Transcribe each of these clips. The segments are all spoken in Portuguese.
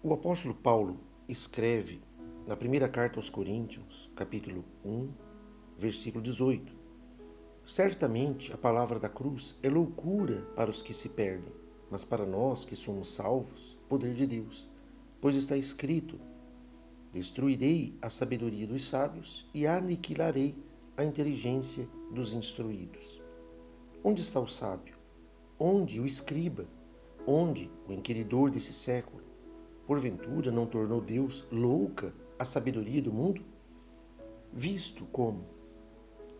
O apóstolo Paulo escreve na primeira carta aos Coríntios, capítulo 1, versículo 18: Certamente a palavra da cruz é loucura para os que se perdem, mas para nós que somos salvos, poder de Deus. Pois está escrito: Destruirei a sabedoria dos sábios e aniquilarei a inteligência dos instruídos. Onde está o sábio? Onde o escriba? Onde o inquiridor desse século? Porventura não tornou Deus louca a sabedoria do mundo? Visto como,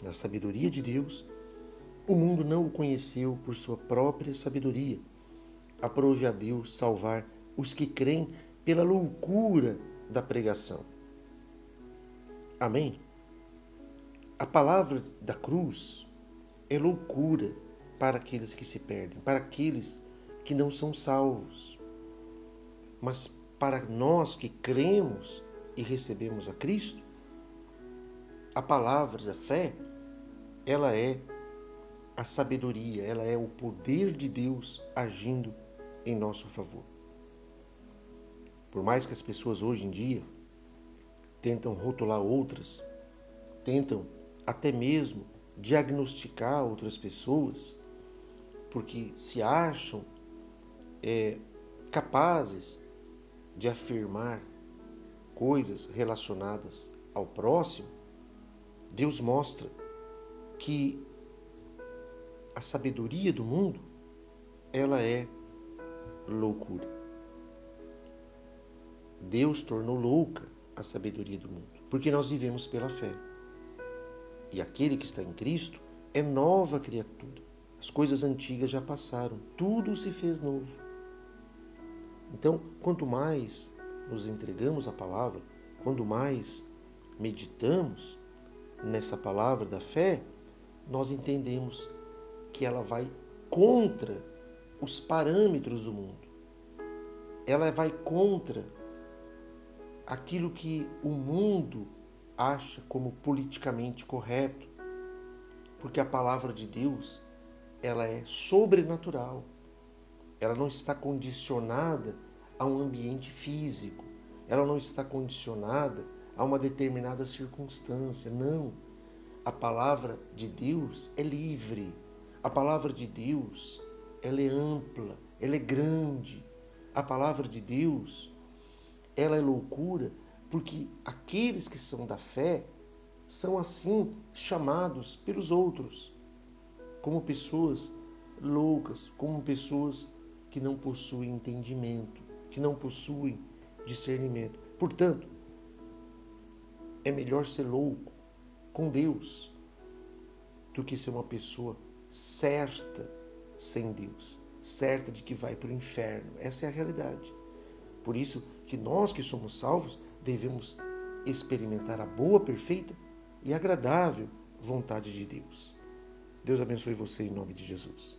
na sabedoria de Deus, o mundo não o conheceu por sua própria sabedoria. Aprove a Deus salvar os que creem pela loucura da pregação. Amém? A palavra da cruz é loucura para aqueles que se perdem, para aqueles que não são salvos. Mas para nós que cremos e recebemos a Cristo, a palavra da fé, ela é a sabedoria, ela é o poder de Deus agindo em nosso favor. Por mais que as pessoas hoje em dia tentam rotular outras, tentam até mesmo diagnosticar outras pessoas, porque se acham é, capazes de afirmar coisas relacionadas ao próximo, Deus mostra que a sabedoria do mundo ela é loucura. Deus tornou louca a sabedoria do mundo, porque nós vivemos pela fé. E aquele que está em Cristo é nova criatura. As coisas antigas já passaram, tudo se fez novo. Então, quanto mais nos entregamos à palavra, quanto mais meditamos nessa palavra da fé, nós entendemos que ela vai contra os parâmetros do mundo. Ela vai contra aquilo que o mundo acha como politicamente correto, porque a palavra de Deus, ela é sobrenatural. Ela não está condicionada a um ambiente físico. Ela não está condicionada a uma determinada circunstância. Não. A palavra de Deus é livre. A palavra de Deus, ela é ampla, ela é grande. A palavra de Deus, ela é loucura porque aqueles que são da fé são assim chamados pelos outros como pessoas loucas, como pessoas que não possuem entendimento, que não possuem discernimento. Portanto, é melhor ser louco com Deus do que ser uma pessoa certa sem Deus, certa de que vai para o inferno. Essa é a realidade. Por isso que nós que somos salvos devemos experimentar a boa, perfeita e agradável vontade de Deus. Deus abençoe você em nome de Jesus.